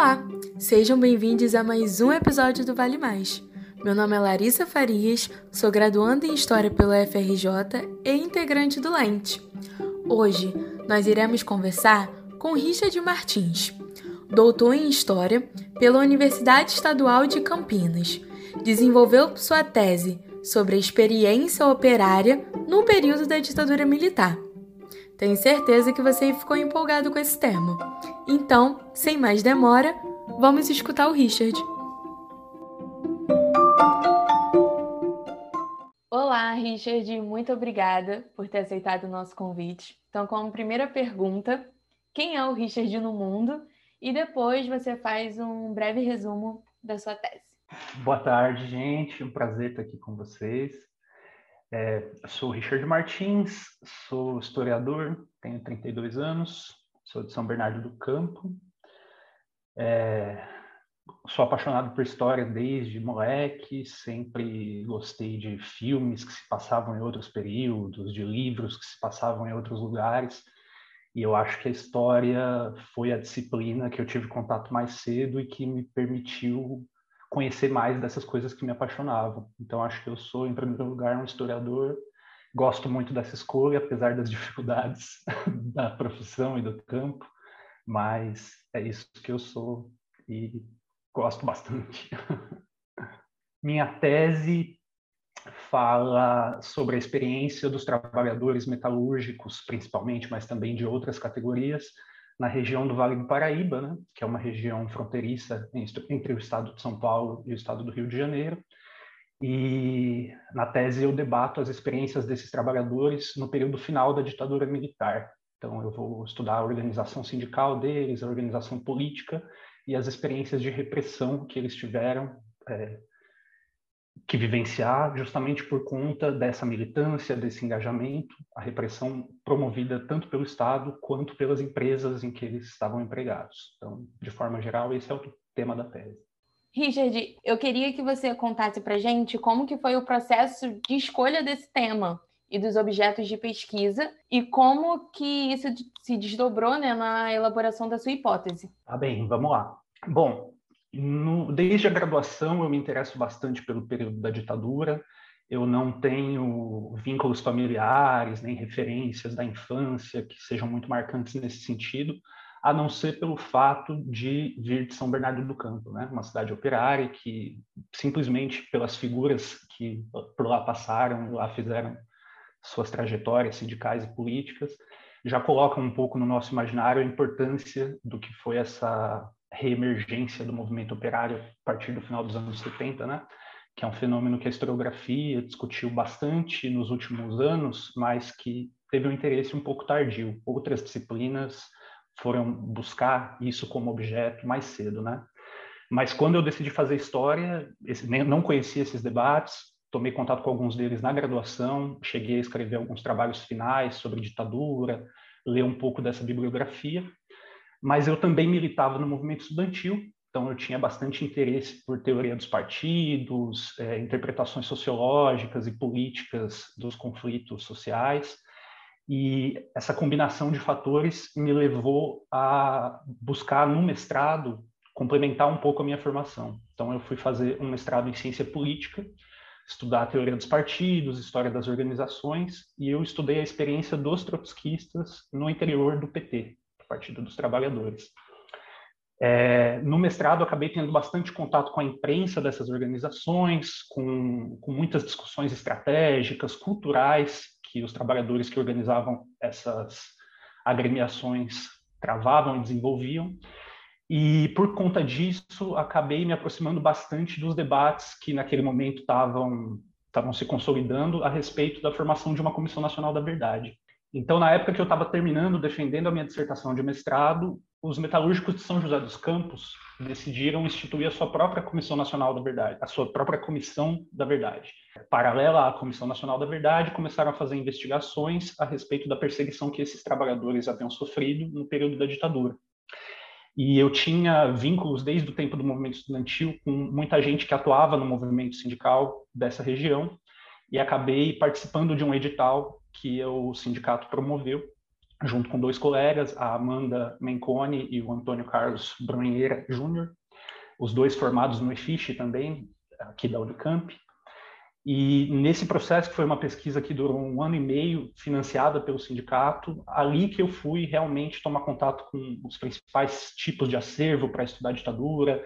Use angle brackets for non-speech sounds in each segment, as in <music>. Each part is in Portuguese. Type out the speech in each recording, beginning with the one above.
Olá, sejam bem-vindos a mais um episódio do Vale Mais. Meu nome é Larissa Farias, sou graduanda em História pela FRJ e integrante do Lente. Hoje nós iremos conversar com Richard Martins, doutor em História pela Universidade Estadual de Campinas. Desenvolveu sua tese sobre a experiência operária no período da ditadura militar. Tenho certeza que você ficou empolgado com esse tema. Então, sem mais demora, vamos escutar o Richard. Olá, Richard, muito obrigada por ter aceitado o nosso convite. Então, como primeira pergunta, quem é o Richard no mundo? E depois você faz um breve resumo da sua tese. Boa tarde, gente. Um prazer estar aqui com vocês. É, sou Richard Martins, sou historiador, tenho 32 anos, sou de São Bernardo do Campo. É, sou apaixonado por história desde moleque, sempre gostei de filmes que se passavam em outros períodos, de livros que se passavam em outros lugares. E eu acho que a história foi a disciplina que eu tive contato mais cedo e que me permitiu conhecer mais dessas coisas que me apaixonavam. Então, acho que eu sou, em primeiro lugar, um historiador. Gosto muito dessa escolha, apesar das <laughs> dificuldades <laughs> da profissão e do campo, mas é isso que eu sou e gosto bastante. <laughs> Minha tese fala sobre a experiência dos trabalhadores metalúrgicos, principalmente, mas também de outras categorias, na região do Vale do Paraíba, né, que é uma região fronteiriça entre o estado de São Paulo e o estado do Rio de Janeiro. E na tese eu debato as experiências desses trabalhadores no período final da ditadura militar. Então eu vou estudar a organização sindical deles, a organização política e as experiências de repressão que eles tiveram é, que vivenciar justamente por conta dessa militância, desse engajamento, a repressão promovida tanto pelo Estado quanto pelas empresas em que eles estavam empregados. Então, de forma geral, esse é o tema da tese. Richard, eu queria que você contasse para gente como que foi o processo de escolha desse tema e dos objetos de pesquisa e como que isso se desdobrou né, na elaboração da sua hipótese. Tá bem, vamos lá. Bom, no, desde a graduação, eu me interesso bastante pelo período da ditadura. Eu não tenho vínculos familiares, nem referências da infância que sejam muito marcantes nesse sentido, a não ser pelo fato de vir de São Bernardo do Campo, né? uma cidade operária que, simplesmente pelas figuras que por lá passaram, lá fizeram suas trajetórias sindicais e políticas, já coloca um pouco no nosso imaginário a importância do que foi essa reemergência do movimento operário a partir do final dos anos 70, né? que é um fenômeno que a historiografia discutiu bastante nos últimos anos, mas que teve um interesse um pouco tardio. Outras disciplinas foram buscar isso como objeto mais cedo, né? Mas quando eu decidi fazer história, esse, não conhecia esses debates, tomei contato com alguns deles na graduação, cheguei a escrever alguns trabalhos finais sobre ditadura, ler um pouco dessa bibliografia, mas eu também militava no movimento estudantil, então eu tinha bastante interesse por teoria dos partidos, é, interpretações sociológicas e políticas dos conflitos sociais, e essa combinação de fatores me levou a buscar no mestrado complementar um pouco a minha formação. Então eu fui fazer um mestrado em ciência política, estudar a teoria dos partidos, história das organizações, e eu estudei a experiência dos trotskistas no interior do PT, Partido dos Trabalhadores. É, no mestrado, acabei tendo bastante contato com a imprensa dessas organizações, com, com muitas discussões estratégicas, culturais, que os trabalhadores que organizavam essas agremiações travavam e desenvolviam. E, por conta disso, acabei me aproximando bastante dos debates que, naquele momento, estavam estavam se consolidando a respeito da formação de uma Comissão Nacional da Verdade. Então, na época que eu estava terminando, defendendo a minha dissertação de mestrado, os metalúrgicos de São José dos Campos decidiram instituir a sua própria Comissão Nacional da Verdade, a sua própria Comissão da Verdade. Paralela à Comissão Nacional da Verdade, começaram a fazer investigações a respeito da perseguição que esses trabalhadores haviam sofrido no período da ditadura. E eu tinha vínculos desde o tempo do movimento estudantil com muita gente que atuava no movimento sindical dessa região e acabei participando de um edital que o sindicato promoveu junto com dois colegas, a Amanda Menconi e o Antônio Carlos Brunheira Júnior, os dois formados no EFISH também, aqui da Unicamp. E nesse processo, que foi uma pesquisa que durou um ano e meio, financiada pelo sindicato, ali que eu fui realmente tomar contato com os principais tipos de acervo para estudar ditadura,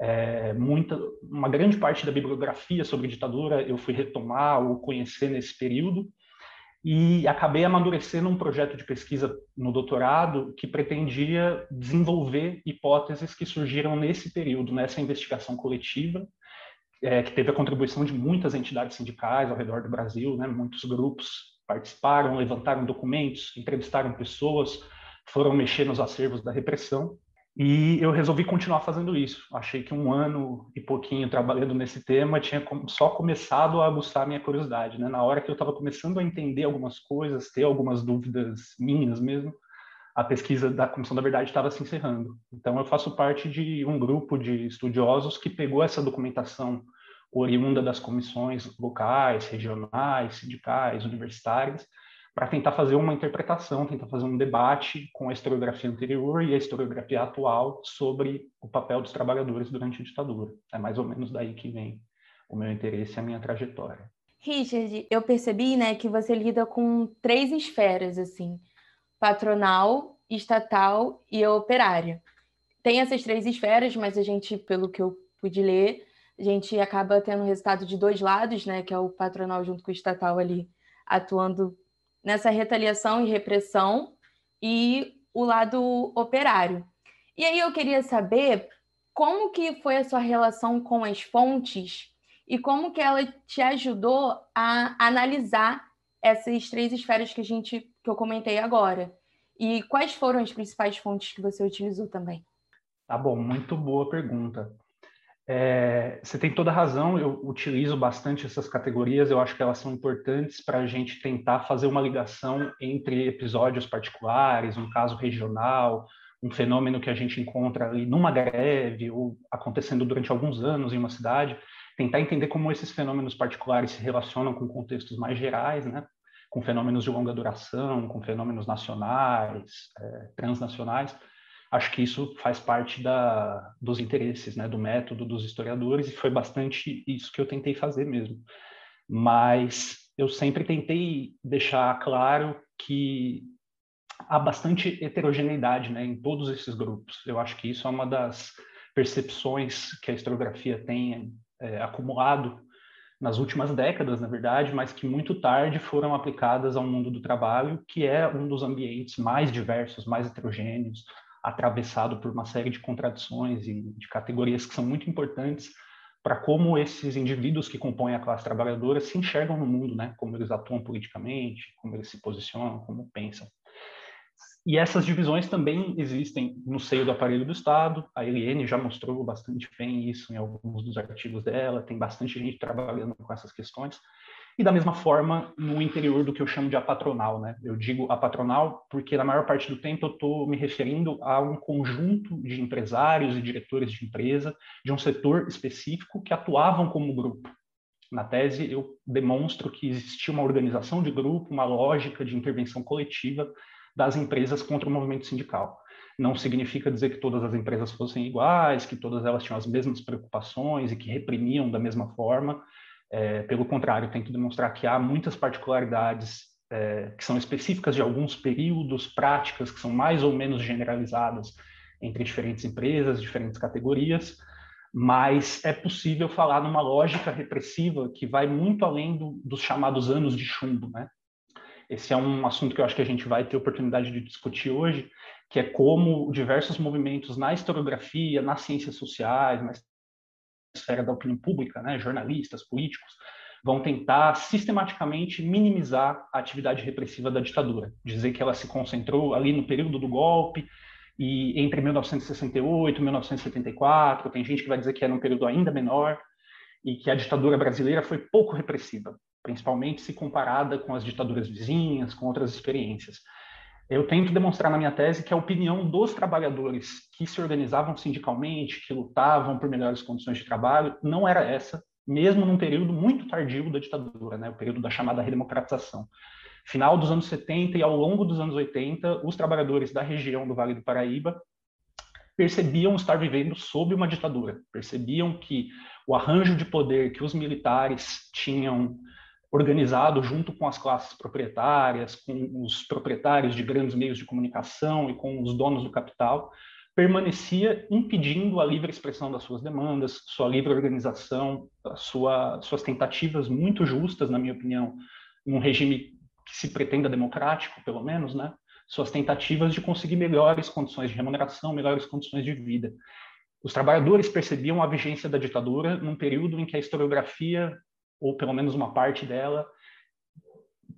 é, muita, uma grande parte da bibliografia sobre ditadura eu fui retomar ou conhecer nesse período, e acabei amadurecendo um projeto de pesquisa no doutorado que pretendia desenvolver hipóteses que surgiram nesse período, nessa investigação coletiva, é, que teve a contribuição de muitas entidades sindicais ao redor do Brasil, né? muitos grupos participaram, levantaram documentos, entrevistaram pessoas, foram mexer nos acervos da repressão. E eu resolvi continuar fazendo isso. Achei que um ano e pouquinho trabalhando nesse tema tinha só começado a aguçar minha curiosidade. Né? Na hora que eu estava começando a entender algumas coisas, ter algumas dúvidas minhas mesmo, a pesquisa da Comissão da Verdade estava se encerrando. Então, eu faço parte de um grupo de estudiosos que pegou essa documentação oriunda das comissões locais, regionais, sindicais, universitárias, para tentar fazer uma interpretação, tentar fazer um debate com a historiografia anterior e a historiografia atual sobre o papel dos trabalhadores durante a ditadura. É mais ou menos daí que vem o meu interesse e a minha trajetória. Richard, eu percebi, né, que você lida com três esferas assim: patronal, estatal e operária. Tem essas três esferas, mas a gente, pelo que eu pude ler, a gente acaba tendo resultado de dois lados, né, que é o patronal junto com o estatal ali atuando nessa retaliação e repressão e o lado operário. E aí eu queria saber como que foi a sua relação com as fontes e como que ela te ajudou a analisar essas três esferas que a gente que eu comentei agora. E quais foram as principais fontes que você utilizou também? Tá bom, muito boa pergunta. É, você tem toda a razão, eu utilizo bastante essas categorias, eu acho que elas são importantes para a gente tentar fazer uma ligação entre episódios particulares, um caso regional, um fenômeno que a gente encontra ali numa greve ou acontecendo durante alguns anos em uma cidade, tentar entender como esses fenômenos particulares se relacionam com contextos mais gerais, né? com fenômenos de longa duração, com fenômenos nacionais, é, transnacionais, acho que isso faz parte da, dos interesses, né, do método dos historiadores, e foi bastante isso que eu tentei fazer mesmo. Mas eu sempre tentei deixar claro que há bastante heterogeneidade né, em todos esses grupos. Eu acho que isso é uma das percepções que a historiografia tem é, acumulado nas últimas décadas, na verdade, mas que muito tarde foram aplicadas ao mundo do trabalho, que é um dos ambientes mais diversos, mais heterogêneos, atravessado por uma série de contradições e de categorias que são muito importantes para como esses indivíduos que compõem a classe trabalhadora se enxergam no mundo, né? Como eles atuam politicamente, como eles se posicionam, como pensam. E essas divisões também existem no seio do aparelho do Estado. A Eliane já mostrou bastante bem isso em alguns dos artigos dela. Tem bastante gente trabalhando com essas questões e da mesma forma no interior do que eu chamo de apatronal, né? Eu digo apatronal porque na maior parte do tempo eu estou me referindo a um conjunto de empresários e diretores de empresa de um setor específico que atuavam como grupo. Na tese eu demonstro que existia uma organização de grupo, uma lógica de intervenção coletiva das empresas contra o movimento sindical. Não significa dizer que todas as empresas fossem iguais, que todas elas tinham as mesmas preocupações e que reprimiam da mesma forma, é, pelo contrário, tento demonstrar que há muitas particularidades é, que são específicas de alguns períodos, práticas que são mais ou menos generalizadas entre diferentes empresas, diferentes categorias, mas é possível falar numa lógica repressiva que vai muito além do, dos chamados anos de chumbo, né? Esse é um assunto que eu acho que a gente vai ter oportunidade de discutir hoje, que é como diversos movimentos na historiografia, nas ciências sociais, mas esfera da opinião pública, né, jornalistas, políticos, vão tentar sistematicamente minimizar a atividade repressiva da ditadura, dizer que ela se concentrou ali no período do golpe e entre 1968 e 1974, tem gente que vai dizer que era um período ainda menor e que a ditadura brasileira foi pouco repressiva, principalmente se comparada com as ditaduras vizinhas, com outras experiências. Eu tento demonstrar na minha tese que a opinião dos trabalhadores que se organizavam sindicalmente, que lutavam por melhores condições de trabalho, não era essa, mesmo num período muito tardio da ditadura, né, o período da chamada redemocratização. Final dos anos 70 e ao longo dos anos 80, os trabalhadores da região do Vale do Paraíba percebiam estar vivendo sob uma ditadura, percebiam que o arranjo de poder que os militares tinham organizado junto com as classes proprietárias, com os proprietários de grandes meios de comunicação e com os donos do capital, permanecia impedindo a livre expressão das suas demandas, sua livre organização, sua, suas tentativas muito justas, na minha opinião, num regime que se pretenda democrático, pelo menos, né? Suas tentativas de conseguir melhores condições de remuneração, melhores condições de vida. Os trabalhadores percebiam a vigência da ditadura num período em que a historiografia, ou pelo menos uma parte dela,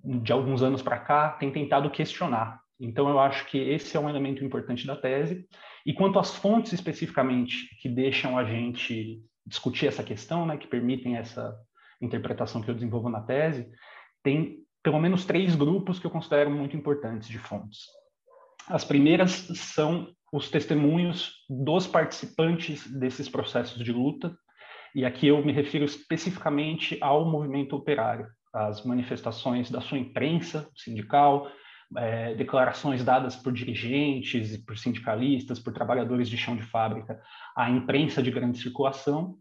de alguns anos para cá, tem tentado questionar. Então, eu acho que esse é um elemento importante da tese. E quanto às fontes especificamente que deixam a gente discutir essa questão, né, que permitem essa interpretação que eu desenvolvo na tese, tem pelo menos três grupos que eu considero muito importantes de fontes. As primeiras são os testemunhos dos participantes desses processos de luta, e aqui eu me refiro especificamente ao movimento operário, as manifestações da sua imprensa sindical, é, declarações dadas por dirigentes, por sindicalistas, por trabalhadores de chão de fábrica à imprensa de grande circulação,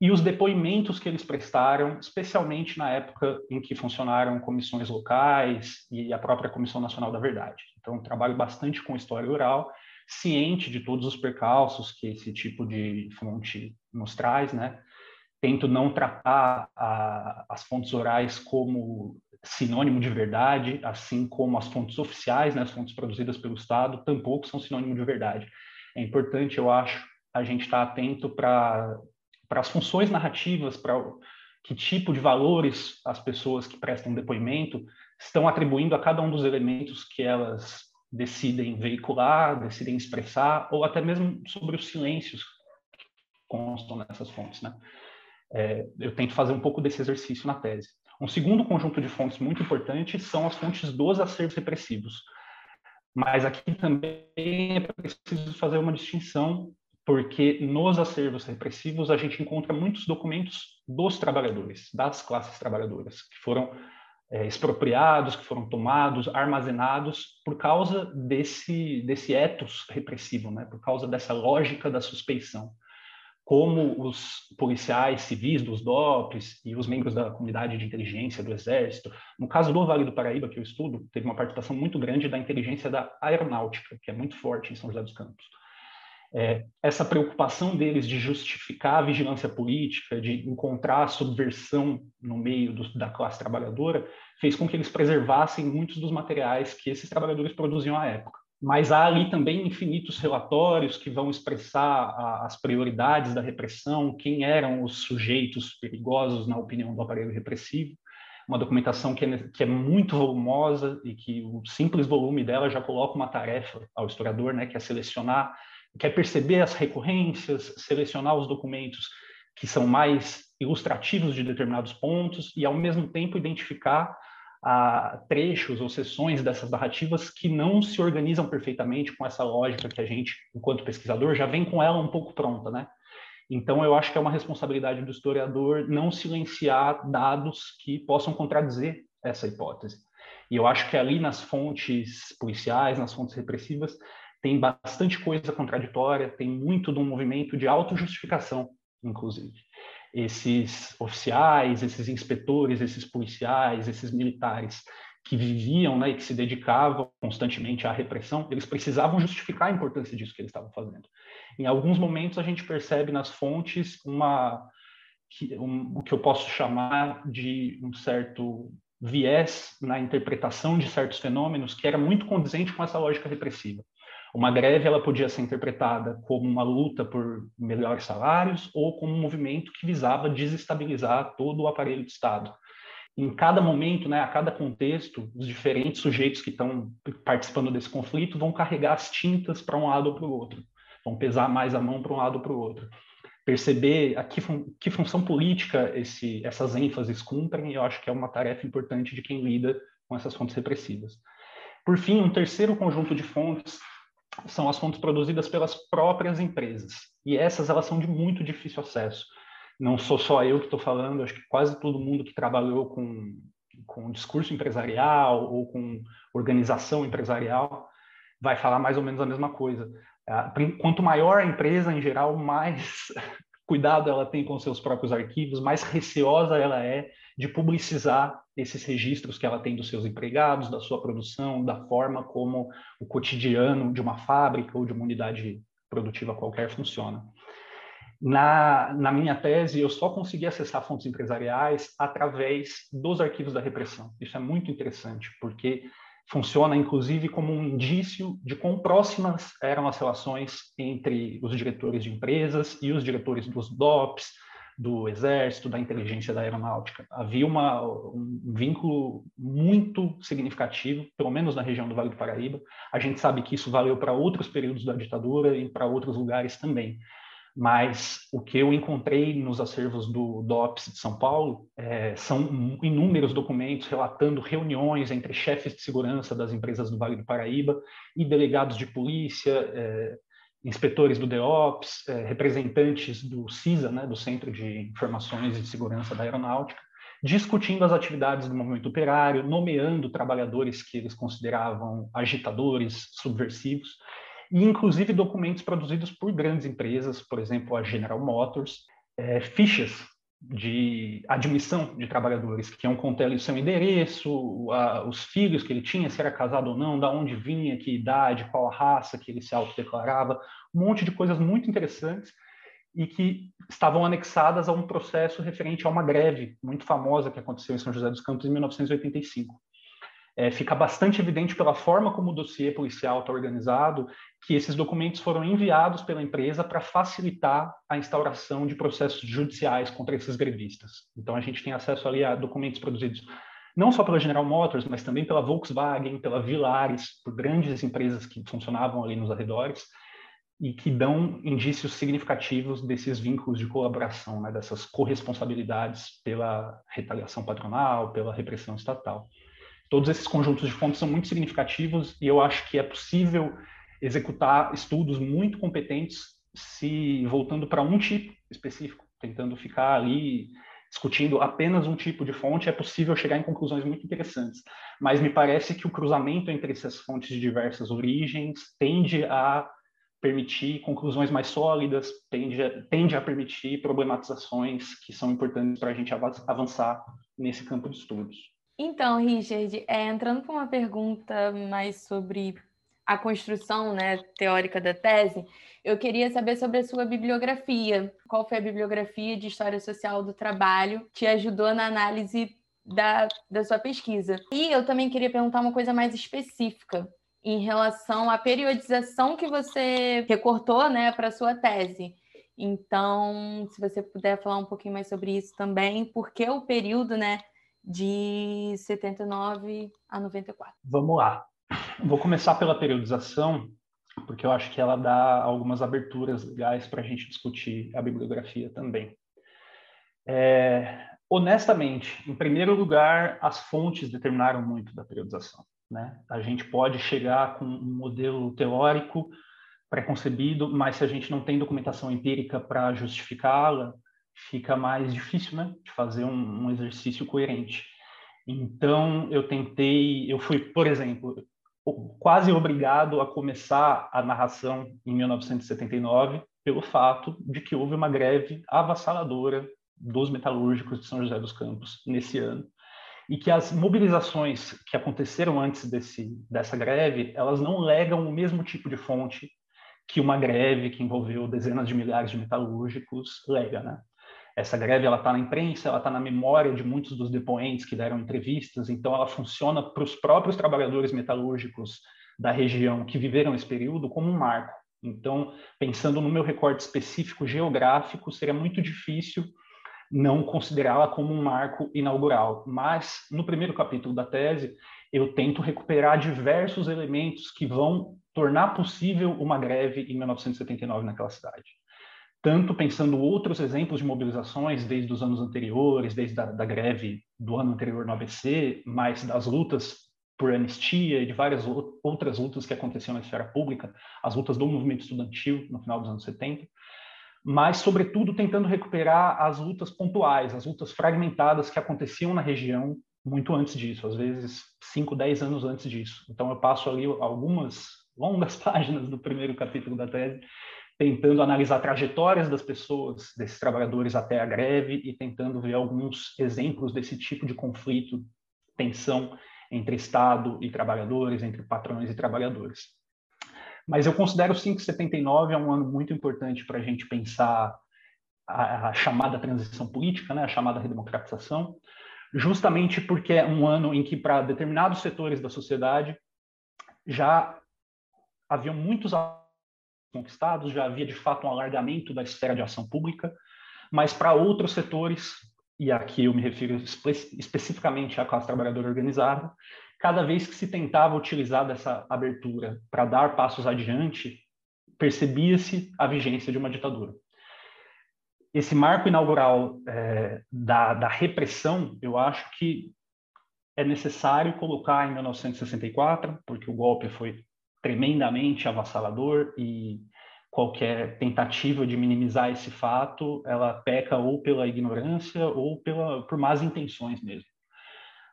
e os depoimentos que eles prestaram, especialmente na época em que funcionaram comissões locais e a própria Comissão Nacional da Verdade. Então, trabalho bastante com história oral, ciente de todos os percalços que esse tipo de fonte nos traz, né? Tento não tratar a, as fontes orais como sinônimo de verdade, assim como as fontes oficiais, né, as fontes produzidas pelo Estado, tampouco são sinônimo de verdade. É importante, eu acho, a gente estar atento para as funções narrativas, para que tipo de valores as pessoas que prestam depoimento estão atribuindo a cada um dos elementos que elas decidem veicular, decidem expressar, ou até mesmo sobre os silêncios que constam nessas fontes. Né? É, eu tento fazer um pouco desse exercício na tese. Um segundo conjunto de fontes muito importante são as fontes dos acervos repressivos. Mas aqui também é preciso fazer uma distinção, porque nos acervos repressivos a gente encontra muitos documentos dos trabalhadores, das classes trabalhadoras, que foram é, expropriados, que foram tomados, armazenados por causa desse, desse ethos repressivo, né? por causa dessa lógica da suspeição como os policiais civis dos DOPs e os membros da comunidade de inteligência do Exército. No caso do Vale do Paraíba, que eu estudo, teve uma participação muito grande da inteligência da aeronáutica, que é muito forte em São José dos Campos. É, essa preocupação deles de justificar a vigilância política, de encontrar a subversão no meio do, da classe trabalhadora, fez com que eles preservassem muitos dos materiais que esses trabalhadores produziam à época mas há ali também infinitos relatórios que vão expressar a, as prioridades da repressão, quem eram os sujeitos perigosos na opinião do aparelho repressivo. Uma documentação que é, que é muito volumosa e que o simples volume dela já coloca uma tarefa ao historiador, né, que é selecionar, que é perceber as recorrências, selecionar os documentos que são mais ilustrativos de determinados pontos e, ao mesmo tempo, identificar a trechos ou sessões dessas narrativas que não se organizam perfeitamente com essa lógica que a gente, enquanto pesquisador, já vem com ela um pouco pronta, né? Então, eu acho que é uma responsabilidade do historiador não silenciar dados que possam contradizer essa hipótese. E eu acho que ali nas fontes policiais, nas fontes repressivas, tem bastante coisa contraditória, tem muito de um movimento de autojustificação, inclusive esses oficiais, esses inspetores, esses policiais, esses militares que viviam né, e que se dedicavam constantemente à repressão, eles precisavam justificar a importância disso que eles estavam fazendo. Em alguns momentos a gente percebe nas fontes uma um, o que eu posso chamar de um certo viés na interpretação de certos fenômenos que era muito condizente com essa lógica repressiva. Uma greve ela podia ser interpretada como uma luta por melhores salários ou como um movimento que visava desestabilizar todo o aparelho de Estado. Em cada momento, né, a cada contexto, os diferentes sujeitos que estão participando desse conflito vão carregar as tintas para um lado ou para o outro, vão pesar mais a mão para um lado ou para o outro. Perceber a que, fun que função política esse, essas ênfases cumprem, eu acho que é uma tarefa importante de quem lida com essas fontes repressivas. Por fim, um terceiro conjunto de fontes são as fontes produzidas pelas próprias empresas. E essas elas são de muito difícil acesso. Não sou só eu que estou falando, acho que quase todo mundo que trabalhou com com discurso empresarial ou com organização empresarial, vai falar mais ou menos a mesma coisa. Ah, quanto maior a empresa, em geral, <laughs> mais cuidado ela tem com seus próprios arquivos, mais receosa ela é de publicizar esses registros que ela tem dos seus empregados, da sua produção, da forma como o cotidiano de uma fábrica ou de uma unidade produtiva qualquer funciona. Na, na minha tese, eu só consegui acessar fontes empresariais através dos arquivos da repressão. Isso é muito interessante, porque funciona inclusive como um indício de quão próximas eram as relações entre os diretores de empresas e os diretores dos DOPs, do Exército, da inteligência da aeronáutica. Havia uma, um vínculo muito significativo, pelo menos na região do Vale do Paraíba. A gente sabe que isso valeu para outros períodos da ditadura e para outros lugares também mas o que eu encontrei nos acervos do DOPS de São Paulo é, são inúmeros documentos relatando reuniões entre chefes de segurança das empresas do Vale do Paraíba e delegados de polícia, é, inspetores do DEOPS, é, representantes do CISA, né, do Centro de Informações de Segurança da Aeronáutica, discutindo as atividades do movimento operário, nomeando trabalhadores que eles consideravam agitadores, subversivos, e inclusive documentos produzidos por grandes empresas, por exemplo, a General Motors, é, fichas de admissão de trabalhadores, que iam conter ali o seu endereço, a, os filhos que ele tinha, se era casado ou não, da onde vinha, que idade, qual a raça que ele se autodeclarava, um monte de coisas muito interessantes e que estavam anexadas a um processo referente a uma greve muito famosa que aconteceu em São José dos Campos em 1985 é, fica bastante evidente pela forma como o dossiê policial está organizado que esses documentos foram enviados pela empresa para facilitar a instauração de processos judiciais contra esses grevistas. Então a gente tem acesso ali a documentos produzidos não só pela General Motors, mas também pela Volkswagen, pela Vilares, por grandes empresas que funcionavam ali nos arredores e que dão indícios significativos desses vínculos de colaboração, né, dessas corresponsabilidades pela retaliação patronal, pela repressão estatal. Todos esses conjuntos de fontes são muito significativos e eu acho que é possível executar estudos muito competentes se voltando para um tipo específico, tentando ficar ali discutindo apenas um tipo de fonte, é possível chegar em conclusões muito interessantes. Mas me parece que o cruzamento entre essas fontes de diversas origens tende a permitir conclusões mais sólidas, tende a, tende a permitir problematizações que são importantes para a gente avançar nesse campo de estudos. Então, Richard, é, entrando para uma pergunta mais sobre a construção né, teórica da tese, eu queria saber sobre a sua bibliografia. Qual foi a bibliografia de História Social do Trabalho que ajudou na análise da, da sua pesquisa? E eu também queria perguntar uma coisa mais específica em relação à periodização que você recortou né, para a sua tese. Então, se você puder falar um pouquinho mais sobre isso também, porque o período, né? De 79 a 94. Vamos lá. Vou começar pela periodização, porque eu acho que ela dá algumas aberturas legais para a gente discutir a bibliografia também. É, honestamente, em primeiro lugar, as fontes determinaram muito da periodização. Né? A gente pode chegar com um modelo teórico pré-concebido, mas se a gente não tem documentação empírica para justificá-la, fica mais <laughs> difícil, né, de fazer um, um, exercício coerente. Então, eu tentei, eu fui, por exemplo, quase obrigado a começar a narração em 1979 pelo fato de que houve uma greve avassaladora dos metalúrgicos de São José dos Campos nesse ano e que as mobilizações que aconteceram antes desse, dessa greve, elas não legam o mesmo tipo de fonte que uma greve que envolveu dezenas de milhares de metalúrgicos lega, né? Essa greve ela está na imprensa, ela está na memória de muitos dos depoentes que deram entrevistas, então ela funciona para os próprios trabalhadores metalúrgicos da região que viveram esse período como um marco. Então, pensando no meu recorte específico geográfico, seria muito difícil não considerá-la como um marco inaugural. Mas, no primeiro capítulo da tese, eu tento recuperar diversos elementos que vão tornar possível uma greve em 1979 naquela cidade tanto pensando outros exemplos de mobilizações desde os anos anteriores, desde a da greve do ano anterior no ABC, mas das lutas por anistia e de várias outras lutas que aconteciam na esfera pública, as lutas do movimento estudantil no final dos anos 70, mas, sobretudo, tentando recuperar as lutas pontuais, as lutas fragmentadas que aconteciam na região muito antes disso, às vezes 5, 10 anos antes disso. Então eu passo ali algumas longas <laughs> páginas do primeiro capítulo da tese tentando analisar trajetórias das pessoas, desses trabalhadores até a greve e tentando ver alguns exemplos desse tipo de conflito, tensão entre Estado e trabalhadores, entre patrões e trabalhadores. Mas eu considero sim que 79 é um ano muito importante para a gente pensar a, a, chamada transição política, né, a chamada redemocratização, justamente porque é um ano em que, para determinados setores da sociedade, já haviam muitos conquistados, já havia de fato um alargamento da esfera de ação pública, mas para outros setores, e aqui eu me refiro espe especificamente à classe trabalhadora organizada, cada vez que se tentava utilizar dessa abertura para dar passos adiante, percebia-se a vigência de uma ditadura. Esse marco inaugural é, da, da repressão, eu acho que é necessário colocar em 1964, porque o golpe foi tremendamente avassalador e qualquer tentativa de minimizar esse fato, ela peca ou pela ignorância ou pela, por más intenções mesmo.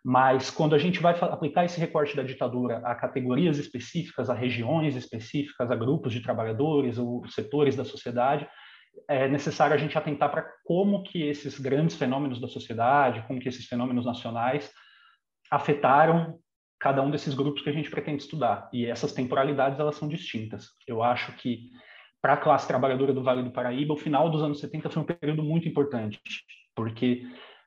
Mas quando a gente vai aplicar esse recorte da ditadura a categorias específicas, a regiões específicas, a grupos de trabalhadores ou setores da sociedade, é necessário a gente atentar para como que esses grandes fenômenos da sociedade, como que esses fenômenos nacionais afetaram cada um desses grupos que a gente pretende estudar. E essas temporalidades elas são distintas. Eu acho que para a classe trabalhadora do Vale do Paraíba, o final dos anos 70 foi um período muito importante, porque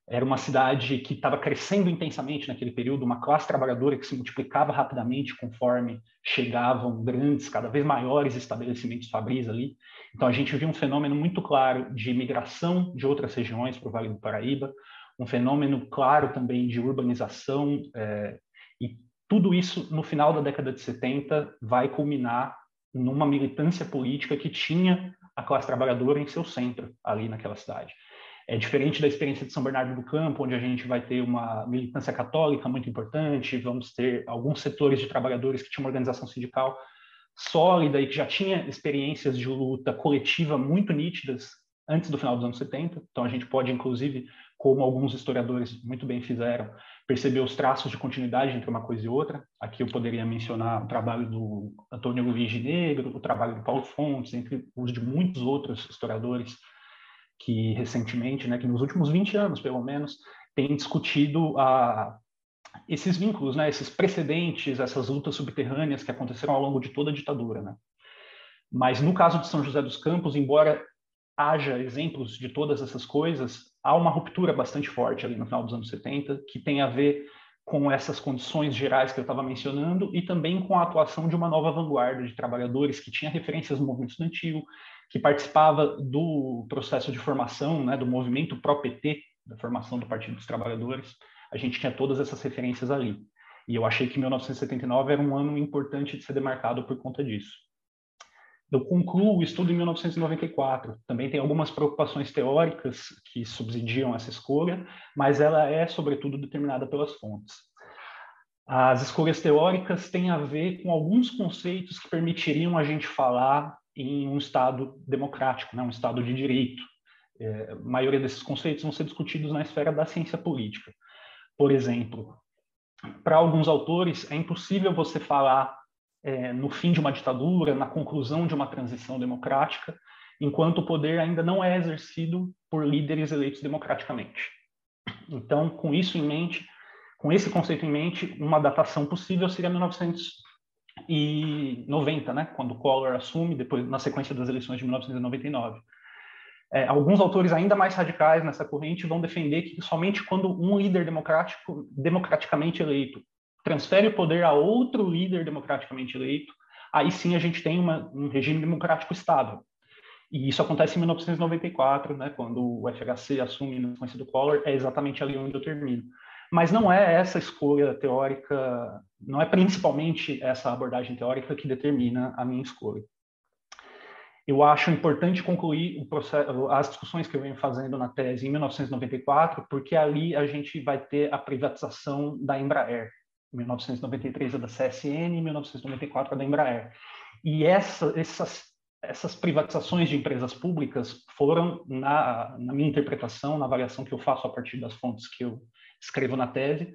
era uma cidade que estava crescendo intensamente naquele período, uma classe trabalhadora que se multiplicava rapidamente conforme chegavam grandes, cada vez maiores estabelecimentos fabris ali. Então a gente viu um fenômeno muito claro de imigração de outras regiões para o Vale do Paraíba, um fenômeno claro também de urbanização é, e tudo isso, no final da década de 70, vai culminar numa militância política que tinha a classe trabalhadora em seu centro, ali naquela cidade. É diferente da experiência de São Bernardo do Campo, onde a gente vai ter uma militância católica muito importante, vamos ter alguns setores de trabalhadores que tinham uma organização sindical sólida e que já tinha experiências de luta coletiva muito nítidas antes do final dos anos 70. Então a gente pode, inclusive, como alguns historiadores muito bem fizeram, perceber os traços de continuidade entre uma coisa e outra. Aqui eu poderia mencionar o trabalho do Antônio Luiz Negro, o trabalho do Paulo Fontes, entre os de muitos outros historiadores que recentemente, né, que nos últimos 20 anos, pelo menos, têm discutido a, esses vínculos, né, esses precedentes, essas lutas subterrâneas que aconteceram ao longo de toda a ditadura. Né? Mas no caso de São José dos Campos, embora haja exemplos de todas essas coisas, há uma ruptura bastante forte ali no final dos anos 70, que tem a ver com essas condições gerais que eu estava mencionando e também com a atuação de uma nova vanguarda de trabalhadores que tinha referências no movimento estudantil, que participava do processo de formação, né, do movimento pró-PT, da formação do Partido dos Trabalhadores. A gente tinha todas essas referências ali. E eu achei que 1979 era um ano importante de ser demarcado por conta disso. Eu concluo o estudo em 1994. Também tem algumas preocupações teóricas que subsidiam essa escolha, mas ela é, sobretudo, determinada pelas fontes. As escolhas teóricas têm a ver com alguns conceitos que permitiriam a gente falar em um Estado democrático, né, um Estado de direito. É, a maioria desses conceitos vão ser discutidos na esfera da ciência política. Por exemplo, para alguns autores, é impossível você falar é, no fim de uma ditadura, na conclusão de uma transição democrática, enquanto o poder ainda não é exercido por líderes eleitos democraticamente. Então, com isso em mente, com esse conceito em mente, uma datação possível seria 1990, né, quando Collor assume, depois na sequência das eleições de 1999. É, alguns autores ainda mais radicais nessa corrente vão defender que somente quando um líder democrático, democraticamente eleito transfere o poder a outro líder democraticamente eleito, aí sim a gente tem uma, um regime democrático estável. E isso acontece em 1994, né, quando o FHC assume na sequência do Collor, é exatamente ali onde eu termino. Mas não é essa escolha teórica, não é principalmente essa abordagem teórica que determina a minha escolha. Eu acho importante concluir processo, as discussões que eu venho fazendo na tese em 1994, porque ali a gente vai ter a privatização da Embraer. 1993 é da CSN, 1994 é da Embraer. E essa, essas, essas privatizações de empresas públicas foram, na, na minha interpretação, na avaliação que eu faço a partir das fontes que eu escrevo na tese,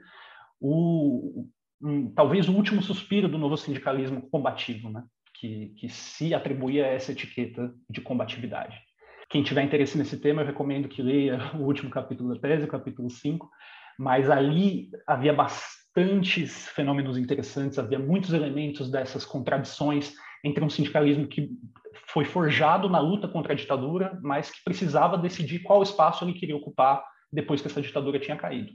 o, um, talvez o último suspiro do novo sindicalismo combativo, né? que, que se atribuía essa etiqueta de combatividade. Quem tiver interesse nesse tema, eu recomendo que leia o último capítulo da tese, o capítulo 5, mas ali havia bastantes fenômenos interessantes, havia muitos elementos dessas contradições entre um sindicalismo que foi forjado na luta contra a ditadura, mas que precisava decidir qual espaço ele queria ocupar depois que essa ditadura tinha caído.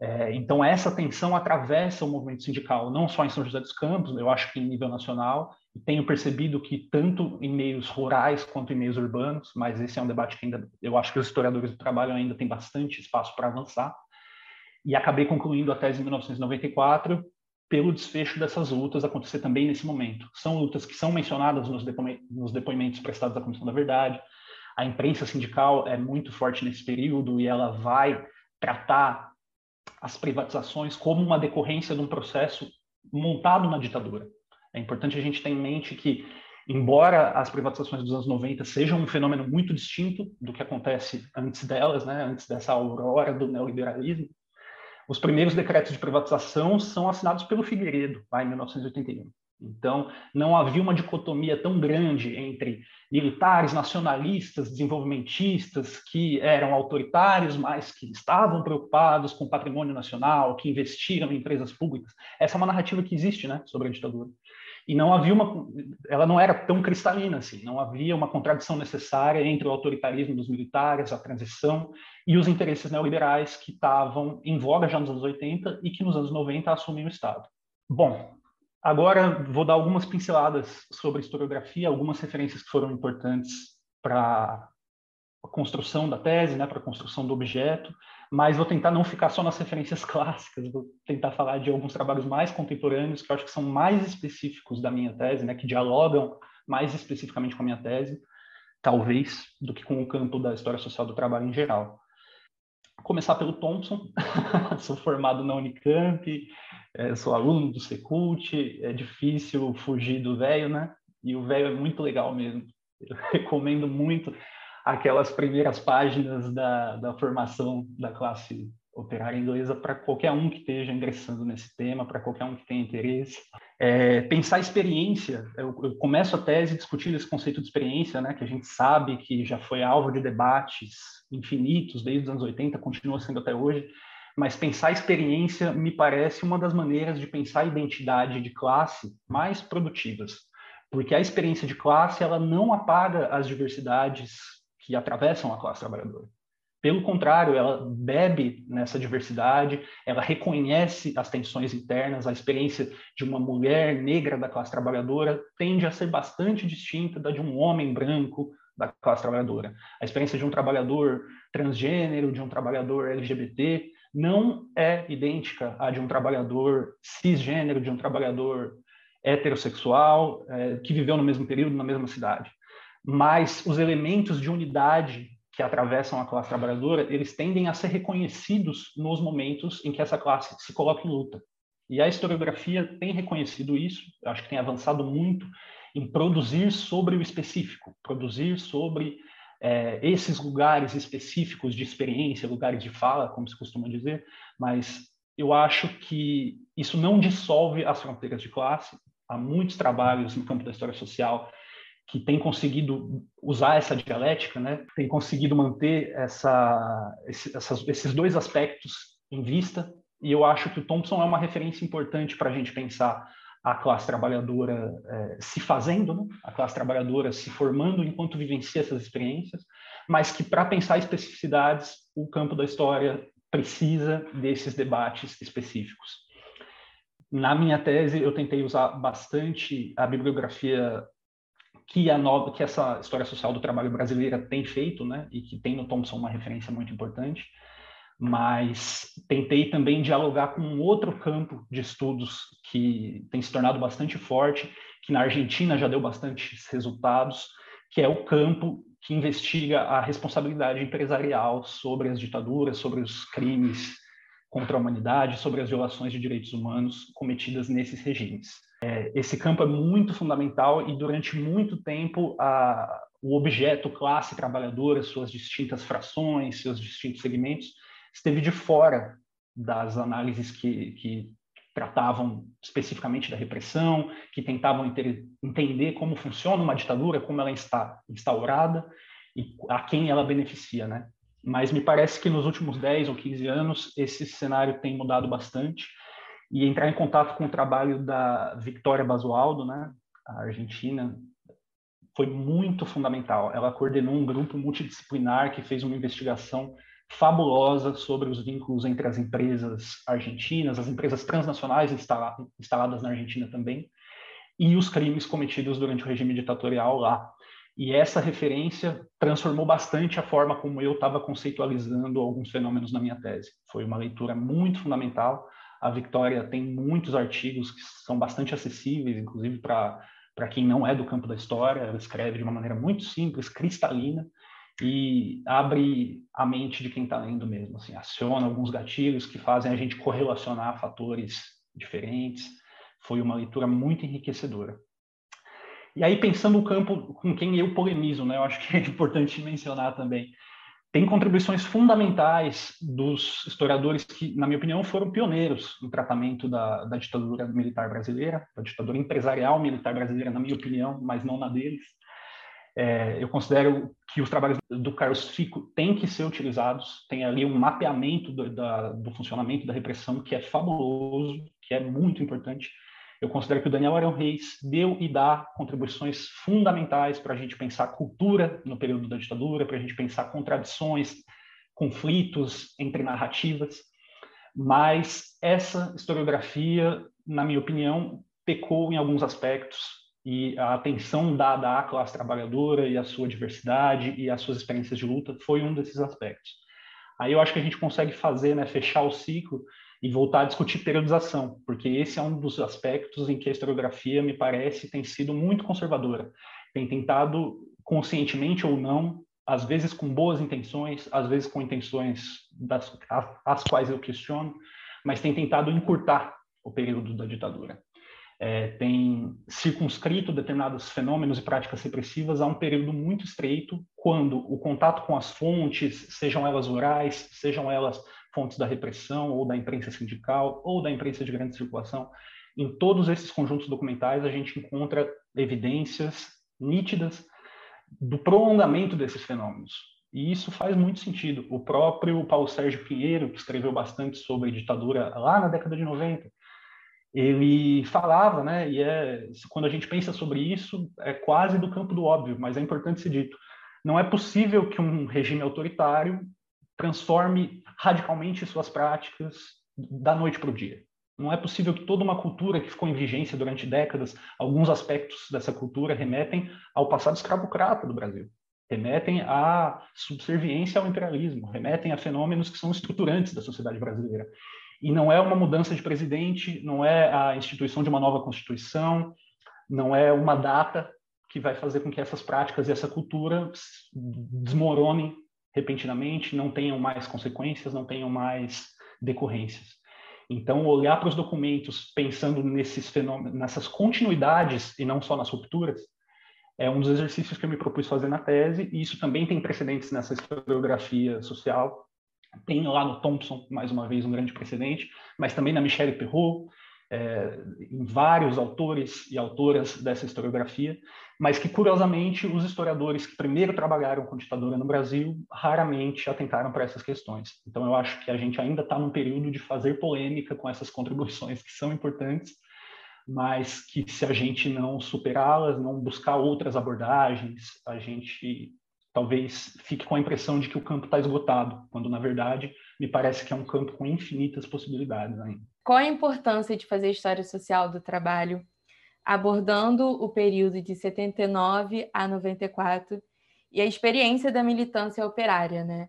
É, então, essa tensão atravessa o movimento sindical, não só em São José dos Campos, eu acho que em nível nacional, e tenho percebido que tanto em meios rurais quanto em meios urbanos, mas esse é um debate que ainda, eu acho que os historiadores do trabalho ainda têm bastante espaço para avançar, e acabei concluindo a tese em 1994 pelo desfecho dessas lutas acontecer também nesse momento. São lutas que são mencionadas nos, nos depoimentos prestados à Comissão da Verdade, a imprensa sindical é muito forte nesse período e ela vai tratar as privatizações como uma decorrência de um processo montado na ditadura. É importante a gente ter em mente que, embora as privatizações dos anos 90 sejam um fenômeno muito distinto do que acontece antes delas, né, antes dessa aurora do neoliberalismo, os primeiros decretos de privatização são assinados pelo Figueiredo, lá em 1981. Então, não havia uma dicotomia tão grande entre militares nacionalistas, desenvolvimentistas, que eram autoritários, mas que estavam preocupados com o patrimônio nacional, que investiram em empresas públicas. Essa é uma narrativa que existe né, sobre a ditadura. E não havia uma. Ela não era tão cristalina assim, não havia uma contradição necessária entre o autoritarismo dos militares, a transição e os interesses neoliberais que estavam em voga já nos anos 80 e que nos anos 90 assumiam o Estado. Bom, Agora vou dar algumas pinceladas sobre historiografia, algumas referências que foram importantes para a construção da tese, né, para a construção do objeto, mas vou tentar não ficar só nas referências <laughs> clássicas, vou tentar falar de alguns trabalhos mais contemporâneos que eu acho que são mais específicos da minha tese, né, que dialogam mais especificamente com a minha tese, talvez, do que com o campo da história social do trabalho em geral começar pelo Thompson, <laughs> sou formado na Unicamp, é, sou aluno do Secult, é difícil fugir do velho, né? E o velho é muito legal mesmo. Eu <laughs> recomendo muito aquelas primeiras páginas da, da formação da classe operária inglesa para qualquer um que esteja ingressando nesse tema, para qualquer um que tenha interesse. É, pensar experiência, eu, eu, começo a tese discutindo esse conceito de experiência, né, que a gente sabe que já foi alvo de debates infinitos desde os anos 80, continua sendo até hoje, mas pensar experiência me parece uma das maneiras de pensar a identidade de classe mais produtivas, porque a experiência de classe ela não apaga as diversidades que atravessam a classe trabalhadora. Pelo contrário, ela bebe nessa diversidade, ela reconhece as tensões internas, a experiência de uma mulher negra da classe trabalhadora tende a ser bastante distinta da de um homem branco da classe trabalhadora. A experiência de um trabalhador transgênero, de um trabalhador LGBT, não é idêntica à de um trabalhador cisgênero, de um trabalhador heterossexual, é, que viveu no mesmo período, na mesma cidade. Mas os elementos de unidade que atravessam a classe trabalhadora, eles tendem a ser reconhecidos nos momentos em que essa classe se coloca em luta. E a historiografia tem reconhecido isso, acho que tem avançado muito em produzir sobre o específico, produzir sobre é, esses lugares específicos de experiência, lugares de fala, como se costuma dizer, mas eu acho que isso não dissolve as fronteiras de classe. Há muitos trabalhos no campo da história social que tem conseguido usar essa dialética, né? tem conseguido manter essa, esse, essas, esses dois aspectos em vista, e eu acho que o Thompson é uma referência importante para a gente pensar a classe trabalhadora é, se fazendo, né? a classe trabalhadora se formando enquanto vivencia essas experiências, mas que para pensar especificidades, o campo da história precisa desses debates específicos. Na minha tese, eu tentei usar bastante a bibliografia que a nova, que essa história social do trabalho brasileira tem feito, né, e que tem no Thompson uma referência muito importante, mas tentei também dialogar com outro campo de estudos que tem se tornado bastante forte, que na Argentina já deu bastantes resultados, que é o campo que investiga a responsabilidade empresarial sobre as ditaduras, sobre os crimes contra a humanidade, sobre as violações de direitos humanos cometidas nesses regimes. É, esse campo é muito fundamental e durante muito tempo a, o objeto classe trabalhadora, suas distintas frações, seus distintos segmentos, esteve de fora das análises que, que tratavam especificamente da repressão, que tentavam entender como funciona uma ditadura, como ela está instaurada e a quem ela beneficia, né? Mas me parece que nos últimos 10 ou 15 anos esse cenário tem mudado bastante e entrar em contato com o trabalho da Victoria Basualdo, né, a argentina, foi muito fundamental. Ela coordenou um grupo multidisciplinar que fez uma investigação fabulosa sobre os vínculos entre as empresas argentinas, as empresas transnacionais instaladas na Argentina também, e os crimes cometidos durante o regime ditatorial lá. E essa referência transformou bastante a forma como eu estava conceitualizando alguns fenômenos na minha tese. Foi uma leitura muito fundamental. A Victoria tem muitos artigos que são bastante acessíveis, inclusive para quem não é do campo da história. Ela escreve de uma maneira muito simples, cristalina, e abre a mente de quem está lendo mesmo, assim, aciona alguns gatilhos que fazem a gente correlacionar fatores diferentes. Foi uma leitura muito enriquecedora. E aí, pensando o campo com quem eu polemizo, né, eu acho que é importante mencionar também, tem contribuições fundamentais dos historiadores que, na minha opinião, foram pioneiros no tratamento da, da ditadura militar brasileira, da ditadura empresarial militar brasileira, na minha opinião, mas não na deles. É, eu considero que os trabalhos do Carlos Fico têm que ser utilizados, tem ali um mapeamento do, da, do funcionamento da repressão que é fabuloso, que é muito importante. Eu considero que o Daniel Arão Reis deu e dá contribuições fundamentais para a gente pensar cultura no período da ditadura, para a gente pensar contradições, conflitos entre narrativas. Mas essa historiografia, na minha opinião, pecou em alguns aspectos e a atenção dada à classe trabalhadora e à sua diversidade e às suas experiências de luta foi um desses aspectos. Aí eu acho que a gente consegue fazer, né, fechar o ciclo e voltar a discutir periodização, porque esse é um dos aspectos em que a historiografia, me parece, tem sido muito conservadora. Tem tentado, conscientemente ou não, às vezes com boas intenções, às vezes com intenções das, as quais eu questiono, mas tem tentado encurtar o período da ditadura é, tem circunscrito determinados fenômenos e práticas repressivas a um período muito estreito, quando o contato com as fontes, sejam elas orais, sejam elas fontes da repressão ou da imprensa sindical ou da imprensa de grande circulação, em todos esses conjuntos documentais a gente encontra evidências nítidas do prolongamento desses fenômenos. E isso faz muito sentido. O próprio Paulo Sérgio Pinheiro, que escreveu bastante sobre ditadura lá na década de 90, ele falava, né, e é, quando a gente pensa sobre isso, é quase do campo do óbvio, mas é importante ser dito. Não é possível que um regime autoritário transforme radicalmente suas práticas da noite para o dia. Não é possível que toda uma cultura que ficou em vigência durante décadas, alguns aspectos dessa cultura remetem ao passado escravocrata do Brasil, remetem à subserviência ao imperialismo, remetem a fenômenos que são estruturantes da sociedade brasileira. E não é uma mudança de presidente, não é a instituição de uma nova constituição, não é uma data que vai fazer com que essas práticas e essa cultura desmoronem repentinamente, não tenham mais consequências, não tenham mais decorrências. Então, olhar para os documentos pensando nesses fenômenos, nessas continuidades e não só nas rupturas, é um dos exercícios que eu me propus fazer na tese, e isso também tem precedentes nessa historiografia social, tem lá no Thompson, mais uma vez, um grande precedente, mas também na Michelle Perrault, é, em vários autores e autoras dessa historiografia, mas que, curiosamente, os historiadores que primeiro trabalharam com ditadura no Brasil raramente atentaram para essas questões. Então, eu acho que a gente ainda está num período de fazer polêmica com essas contribuições que são importantes, mas que, se a gente não superá-las, não buscar outras abordagens, a gente talvez fique com a impressão de que o campo está esgotado, quando na verdade me parece que é um campo com infinitas possibilidades ainda. Qual a importância de fazer história social do trabalho, abordando o período de 79 a 94 e a experiência da militância operária, né?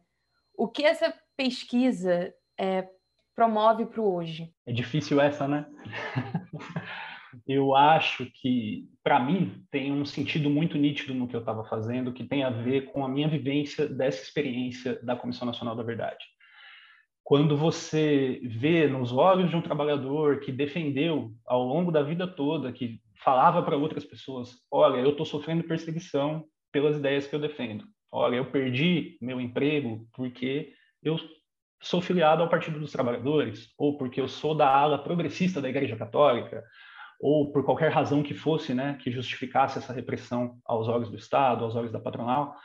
O que essa pesquisa é, promove para o hoje? É difícil essa, né? <laughs> eu acho que, para mim, tem um sentido muito nítido no que eu estava fazendo, que tem a ver com a minha vivência dessa experiência da Comissão Nacional da Verdade. Quando você vê nos olhos de um trabalhador que defendeu ao longo da vida toda, que falava para outras pessoas: olha, eu estou sofrendo perseguição pelas ideias que eu defendo. Olha, eu perdi meu emprego porque eu sou filiado ao Partido dos Trabalhadores, ou porque eu sou da ala progressista da Igreja Católica, ou por qualquer razão que fosse, né, que justificasse essa repressão aos olhos do Estado, aos olhos da patronal,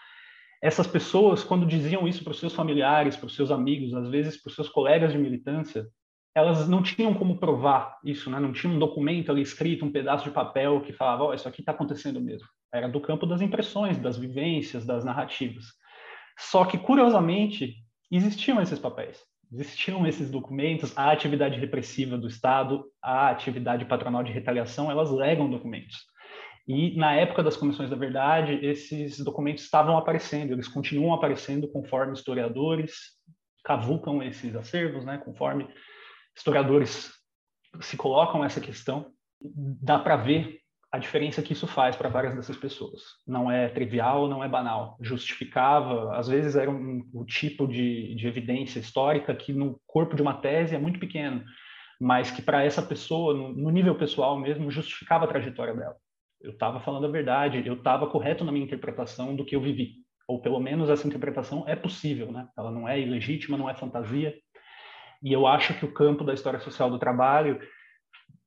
essas pessoas, quando diziam isso para os seus familiares, para os seus amigos, às vezes para os seus colegas de militância, elas não tinham como provar isso, né? não tinha um documento ali escrito, um pedaço de papel que falava, oh, isso aqui está acontecendo mesmo. Era do campo das impressões, das vivências, das narrativas. Só que, curiosamente, existiam esses papéis, existiam esses documentos, a atividade repressiva do Estado, a atividade patronal de retaliação, elas legam documentos. E na época das comissões da verdade, esses documentos estavam aparecendo, eles continuam aparecendo conforme historiadores cavucam esses acervos, né? Conforme historiadores se colocam essa questão, dá para ver a diferença que isso faz para várias dessas pessoas. Não é trivial, não é banal. Justificava, às vezes era um, um tipo de, de evidência histórica que no corpo de uma tese é muito pequeno, mas que para essa pessoa, no, no nível pessoal mesmo, justificava a trajetória dela eu estava falando a verdade, eu estava correto na minha interpretação do que eu vivi. Ou pelo menos essa interpretação é possível, né? Ela não é ilegítima, não é fantasia. E eu acho que o campo da história social do trabalho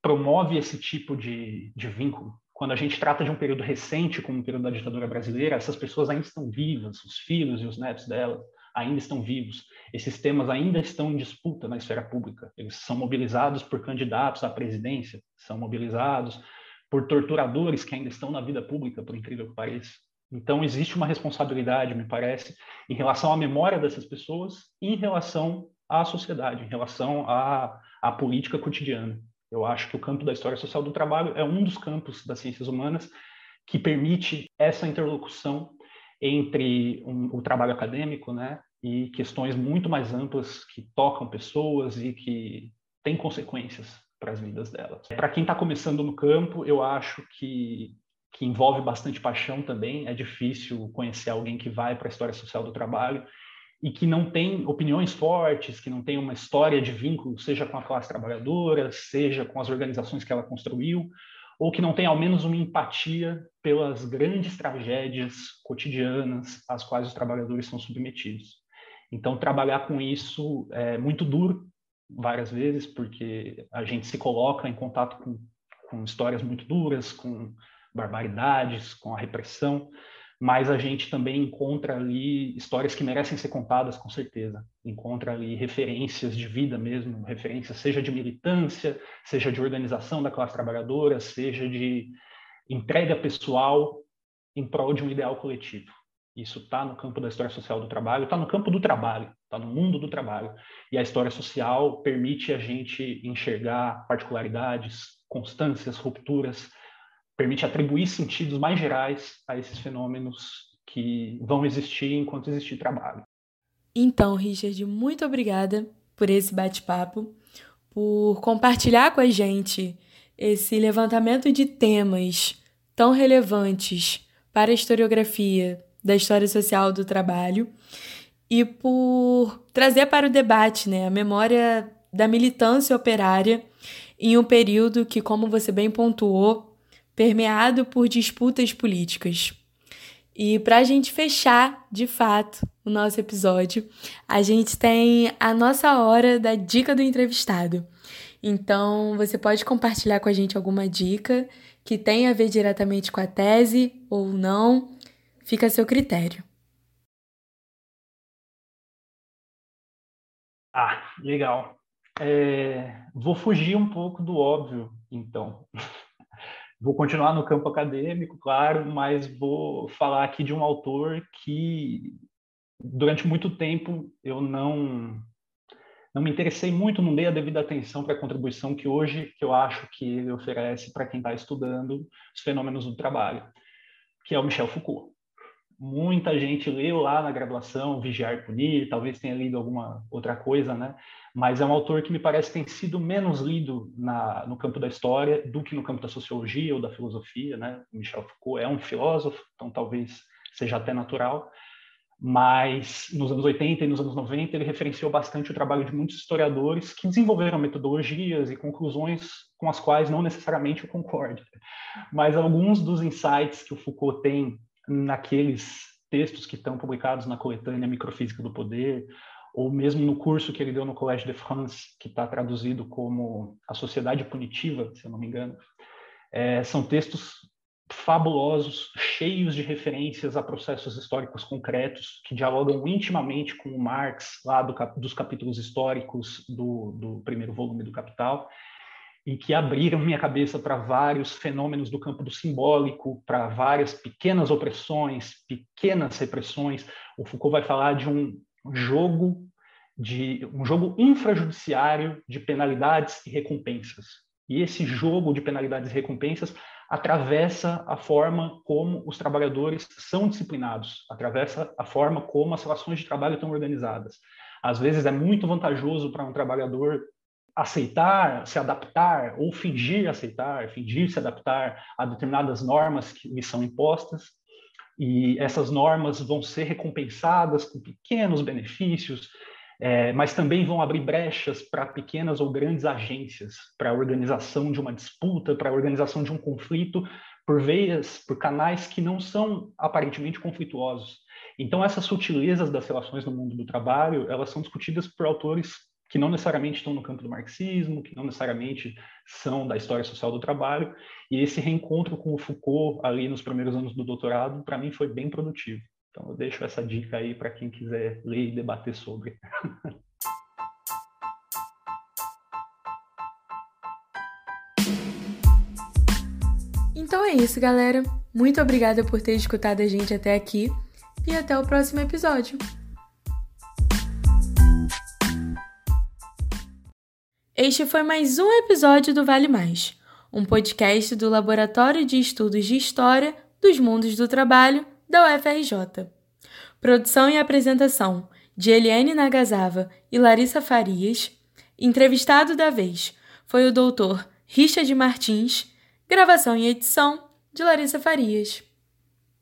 promove esse tipo de, de vínculo. Quando a gente trata de um período recente, como o período da ditadura brasileira, essas pessoas ainda estão vivas, os filhos e os netos delas ainda estão vivos. Esses temas ainda estão em disputa na esfera pública. Eles são mobilizados por candidatos à presidência, são mobilizados por torturadores que ainda estão na vida pública, por incrível que pareça. Então, existe uma responsabilidade, me parece, em relação à memória dessas pessoas e em relação à sociedade, em relação à, à política cotidiana. Eu acho que o campo da história social do trabalho é um dos campos das ciências humanas que permite essa interlocução entre um, o trabalho acadêmico né, e questões muito mais amplas que tocam pessoas e que têm consequências para as vidas delas. Para quem está começando no campo, eu acho que, que envolve bastante paixão também. É difícil conhecer alguém que vai para a história social do trabalho e que não tem opiniões fortes, que não tem uma história de vínculo, seja com a classe trabalhadora, seja com as organizações que ela construiu, ou que não tem ao menos uma empatia pelas grandes tragédias cotidianas às quais os trabalhadores são submetidos. Então, trabalhar com isso é muito duro, várias vezes, porque a gente se coloca em contato com, com histórias muito duras, com barbaridades, com a repressão, mas a gente também encontra ali histórias que merecem ser contadas, com certeza. Encontra ali referências de vida mesmo, referências seja de militância, seja de organização da classe trabalhadora, seja de entrega pessoal em prol de um ideal coletivo. Isso está no campo da história social do trabalho, está no campo do trabalho, está no mundo do trabalho. E a história social permite a gente enxergar particularidades, constâncias, rupturas, permite atribuir sentidos mais gerais a esses fenômenos que vão existir enquanto existir trabalho. Então, Richard, muito obrigada por esse bate-papo, por compartilhar com a gente esse levantamento de temas tão relevantes para a historiografia da história social do trabalho e por trazer para o debate né, a memória da militância operária em um período que, como você bem pontuou, permeado por disputas políticas. E para a gente fechar, de fato, o nosso episódio, a gente tem a nossa hora da dica do entrevistado. Então, você pode compartilhar com a gente alguma dica que tenha a ver diretamente com a tese ou não, Fica a seu critério. Ah, legal. É, vou fugir um pouco do óbvio, então. Vou continuar no campo acadêmico, claro, mas vou falar aqui de um autor que durante muito tempo eu não não me interessei muito, não dei a devida atenção para a contribuição que hoje que eu acho que ele oferece para quem está estudando os fenômenos do trabalho, que é o Michel Foucault muita gente leu lá na graduação Vigiar e Punir, talvez tenha lido alguma outra coisa, né? Mas é um autor que me parece tem sido menos lido na, no campo da história do que no campo da sociologia ou da filosofia, né? Michel Foucault é um filósofo, então talvez seja até natural, mas nos anos 80 e nos anos 90 ele referenciou bastante o trabalho de muitos historiadores que desenvolveram metodologias e conclusões com as quais não necessariamente eu concordo. Mas alguns dos insights que o Foucault tem naqueles textos que estão publicados na coletânea Microfísica do Poder, ou mesmo no curso que ele deu no Collège de France, que está traduzido como A Sociedade Punitiva, se eu não me engano. É, são textos fabulosos, cheios de referências a processos históricos concretos, que dialogam intimamente com o Marx, lá do, dos capítulos históricos do, do primeiro volume do Capital, e que abriram minha cabeça para vários fenômenos do campo do simbólico, para várias pequenas opressões, pequenas repressões. O Foucault vai falar de um jogo de um jogo infrajudiciário de penalidades e recompensas. E esse jogo de penalidades e recompensas atravessa a forma como os trabalhadores são disciplinados, atravessa a forma como as relações de trabalho estão organizadas. Às vezes é muito vantajoso para um trabalhador aceitar, se adaptar ou fingir aceitar, fingir se adaptar a determinadas normas que lhe são impostas, e essas normas vão ser recompensadas com pequenos benefícios, é, mas também vão abrir brechas para pequenas ou grandes agências, para a organização de uma disputa, para a organização de um conflito, por veias, por canais que não são aparentemente conflituosos. Então, essas sutilezas das relações no mundo do trabalho, elas são discutidas por autores que não necessariamente estão no campo do marxismo, que não necessariamente são da história social do trabalho, e esse reencontro com o Foucault ali nos primeiros anos do doutorado, para mim foi bem produtivo. Então eu deixo essa dica aí para quem quiser ler e debater sobre. Então é isso, galera. Muito obrigada por ter escutado a gente até aqui e até o próximo episódio. Este foi mais um episódio do Vale Mais, um podcast do Laboratório de Estudos de História dos Mundos do Trabalho da UFRJ. Produção e apresentação de Eliane Nagazava e Larissa Farias. Entrevistado da vez foi o doutor Richard Martins. Gravação e edição de Larissa Farias.